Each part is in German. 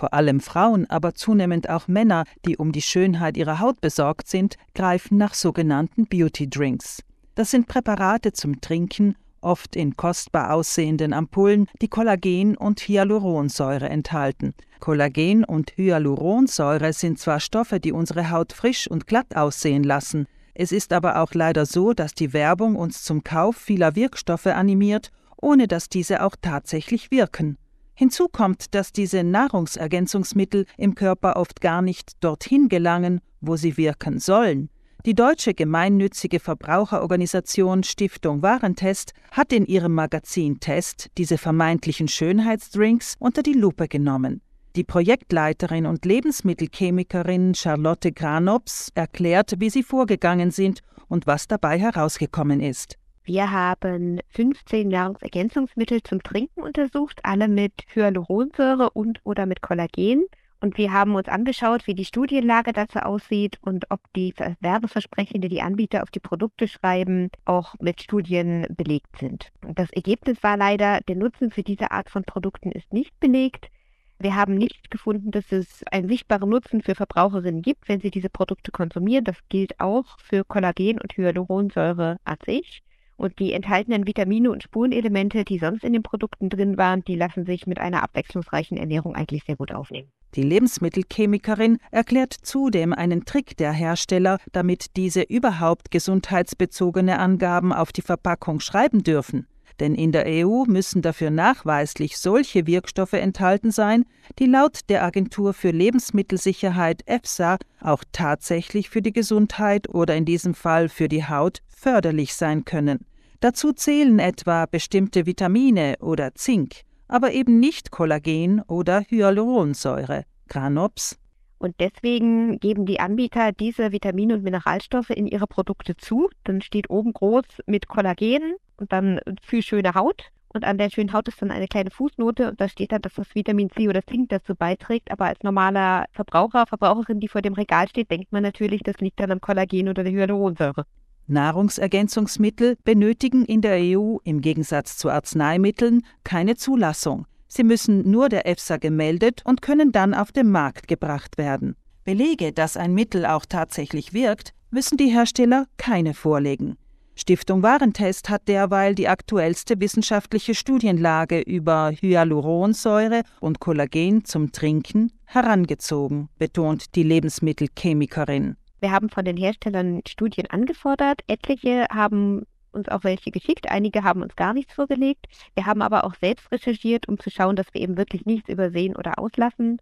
Vor allem Frauen, aber zunehmend auch Männer, die um die Schönheit ihrer Haut besorgt sind, greifen nach sogenannten Beauty Drinks. Das sind Präparate zum Trinken, oft in kostbar aussehenden Ampullen, die Kollagen und Hyaluronsäure enthalten. Kollagen und Hyaluronsäure sind zwar Stoffe, die unsere Haut frisch und glatt aussehen lassen, es ist aber auch leider so, dass die Werbung uns zum Kauf vieler Wirkstoffe animiert, ohne dass diese auch tatsächlich wirken. Hinzu kommt, dass diese Nahrungsergänzungsmittel im Körper oft gar nicht dorthin gelangen, wo sie wirken sollen. Die deutsche gemeinnützige Verbraucherorganisation Stiftung Warentest hat in ihrem Magazin Test diese vermeintlichen Schönheitsdrinks unter die Lupe genommen. Die Projektleiterin und Lebensmittelchemikerin Charlotte Granops erklärt, wie sie vorgegangen sind und was dabei herausgekommen ist. Wir haben 15 Nahrungsergänzungsmittel zum Trinken untersucht, alle mit Hyaluronsäure und oder mit Kollagen. Und wir haben uns angeschaut, wie die Studienlage dazu aussieht und ob die Werbeversprechen, die die Anbieter auf die Produkte schreiben, auch mit Studien belegt sind. Das Ergebnis war leider, der Nutzen für diese Art von Produkten ist nicht belegt. Wir haben nicht gefunden, dass es einen sichtbaren Nutzen für Verbraucherinnen gibt, wenn sie diese Produkte konsumieren. Das gilt auch für Kollagen und Hyaluronsäure an sich. Und die enthaltenen Vitamine und Spurenelemente, die sonst in den Produkten drin waren, die lassen sich mit einer abwechslungsreichen Ernährung eigentlich sehr gut aufnehmen. Die Lebensmittelchemikerin erklärt zudem einen Trick der Hersteller, damit diese überhaupt gesundheitsbezogene Angaben auf die Verpackung schreiben dürfen. Denn in der EU müssen dafür nachweislich solche Wirkstoffe enthalten sein, die laut der Agentur für Lebensmittelsicherheit EFSA auch tatsächlich für die Gesundheit oder in diesem Fall für die Haut förderlich sein können. Dazu zählen etwa bestimmte Vitamine oder Zink, aber eben nicht Kollagen oder Hyaluronsäure, Granops. Und deswegen geben die Anbieter diese Vitamine und Mineralstoffe in ihre Produkte zu. Dann steht oben groß mit Kollagen und dann für schöne Haut. Und an der schönen Haut ist dann eine kleine Fußnote und da steht dann, dass das Vitamin C oder Zink dazu beiträgt. Aber als normaler Verbraucher, Verbraucherin, die vor dem Regal steht, denkt man natürlich, das liegt dann am Kollagen oder der Hyaluronsäure. Nahrungsergänzungsmittel benötigen in der EU im Gegensatz zu Arzneimitteln keine Zulassung. Sie müssen nur der EFSA gemeldet und können dann auf den Markt gebracht werden. Belege, dass ein Mittel auch tatsächlich wirkt, müssen die Hersteller keine vorlegen. Stiftung Warentest hat derweil die aktuellste wissenschaftliche Studienlage über Hyaluronsäure und Kollagen zum Trinken herangezogen, betont die Lebensmittelchemikerin. Wir haben von den Herstellern Studien angefordert. Etliche haben uns auch welche geschickt. Einige haben uns gar nichts vorgelegt. Wir haben aber auch selbst recherchiert, um zu schauen, dass wir eben wirklich nichts übersehen oder auslassen.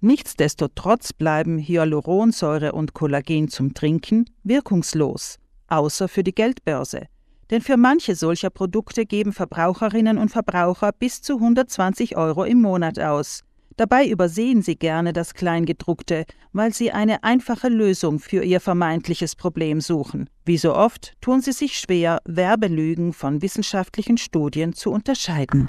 Nichtsdestotrotz bleiben Hyaluronsäure und Kollagen zum Trinken wirkungslos, außer für die Geldbörse. Denn für manche solcher Produkte geben Verbraucherinnen und Verbraucher bis zu 120 Euro im Monat aus. Dabei übersehen sie gerne das Kleingedruckte, weil sie eine einfache Lösung für ihr vermeintliches Problem suchen. Wie so oft tun sie sich schwer, Werbelügen von wissenschaftlichen Studien zu unterscheiden.